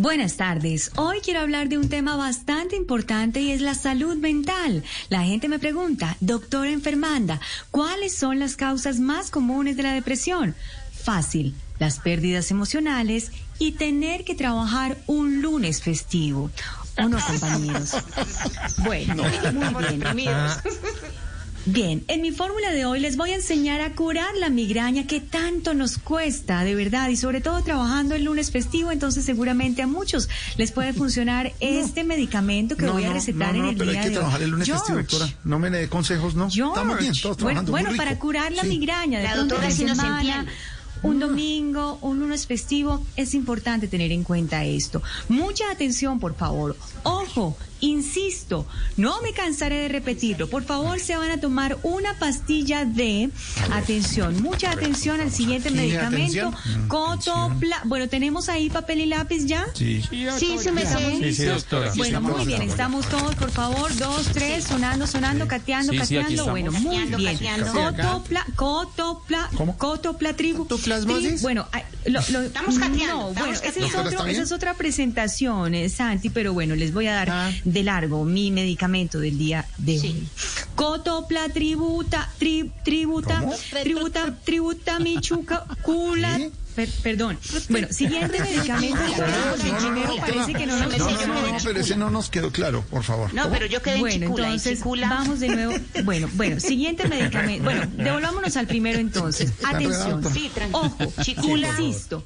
Buenas tardes. Hoy quiero hablar de un tema bastante importante y es la salud mental. La gente me pregunta, doctora enfermanda, ¿cuáles son las causas más comunes de la depresión? Fácil, las pérdidas emocionales y tener que trabajar un lunes festivo. ¿O no, compañeros? Bueno, muy bien. Bien, en mi fórmula de hoy les voy a enseñar a curar la migraña que tanto nos cuesta, de verdad, y sobre todo trabajando el lunes festivo, entonces seguramente a muchos les puede funcionar este medicamento que voy a recetar en el pero día hay que de trabajar hoy. el lunes festivo, George, doctora. No me dé consejos, ¿no? George. Estamos bien, todos bueno, trabajando bueno, muy rico. para curar la Sí. migraña, de La doctora semana, entiende. un domingo, un lunes festivo, es importante tener en cuenta esto. Mucha atención, por favor. Ojo, insisto, no me cansaré de repetirlo. Por favor, se van a tomar una pastilla de atención. Mucha atención al siguiente ¿Qué medicamento. atención? Cotopla. Bueno, tenemos ahí papel y lápiz ya. Sí. Sí, se me ¿Estamos sé. listos? Bueno, muy bien, estamos todos, por favor, dos, tres, sonando, sonando, cateando, Sí, sí, cateando. Bueno, muy bien. Cotopla, cotopla, ¿Cómo? cotopla tribu. Bueno, lo- lo- Estamos cateando, No, bueno, ese es cateando. otro, ¿Está esa es otra presentación, eh, Santi, pero bueno, les voy a dar Ah. De largo mi medicamento del día de Sí. hoy. Cotopla tributa, tri- tributa, ¿Cómo? tributa, tributa, michuca, cula. ¿Sí? Per- perdón. Bueno, siguiente medicamento. porque primero parece que no nos No, no, no, sé. pero ese no nos quedó claro, por favor. No, pero yo quedé en Bueno, chicula, en entonces chicula. vamos de nuevo. Bueno, bueno, siguiente medicamento. Bueno, devolvámonos al primero entonces. Atención. enredado. Sí, tranquilo. Ojo, Chicula. insisto.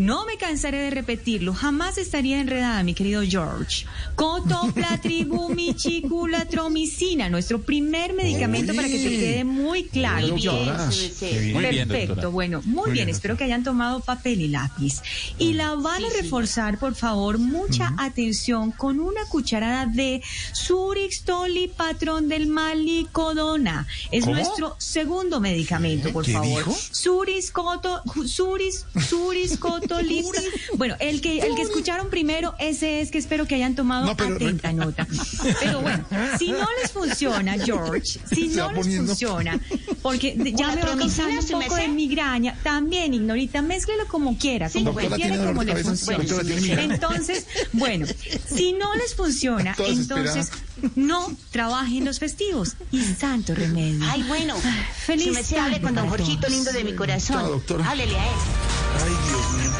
No me cansaré de repetirlo, jamás estaría enredada, mi querido George. Cotoplatribumichiculatromicina, nuestro primer medicamento Uy. para que te quede muy claro, Muy bien, George. se. Muy Perfecto, bueno, muy, bien, bien, espero que hayan tomado papel y lápiz. Y la van a reforzar, por favor, mucha atención con una cucharada de Surixtoli, patrón del malicodona. Es ¿Cómo? nuestro segundo medicamento, por ¿Qué favor. dijo? Suriscoto, suris, suriscotolis. bueno, el que, el que escucharon primero, ese es que espero que hayan tomado No, pero- atenta nota. Pero bueno, si no les funciona, George, si no les poniendo- funciona, porque ya ¿Una me va causando un poco de migraña. También, Ignorita, mézclelo como quiera, como prefiere, ¿tiene dolor como le funcione. Entonces, bueno, si no les funciona, entonces no trabajen los festivos. Y santo remedio. Ay, bueno. Feliz Si me sé, hable tarde con don Jorgito lindo de mi corazón. Háblele a él. Ay, Dios mío.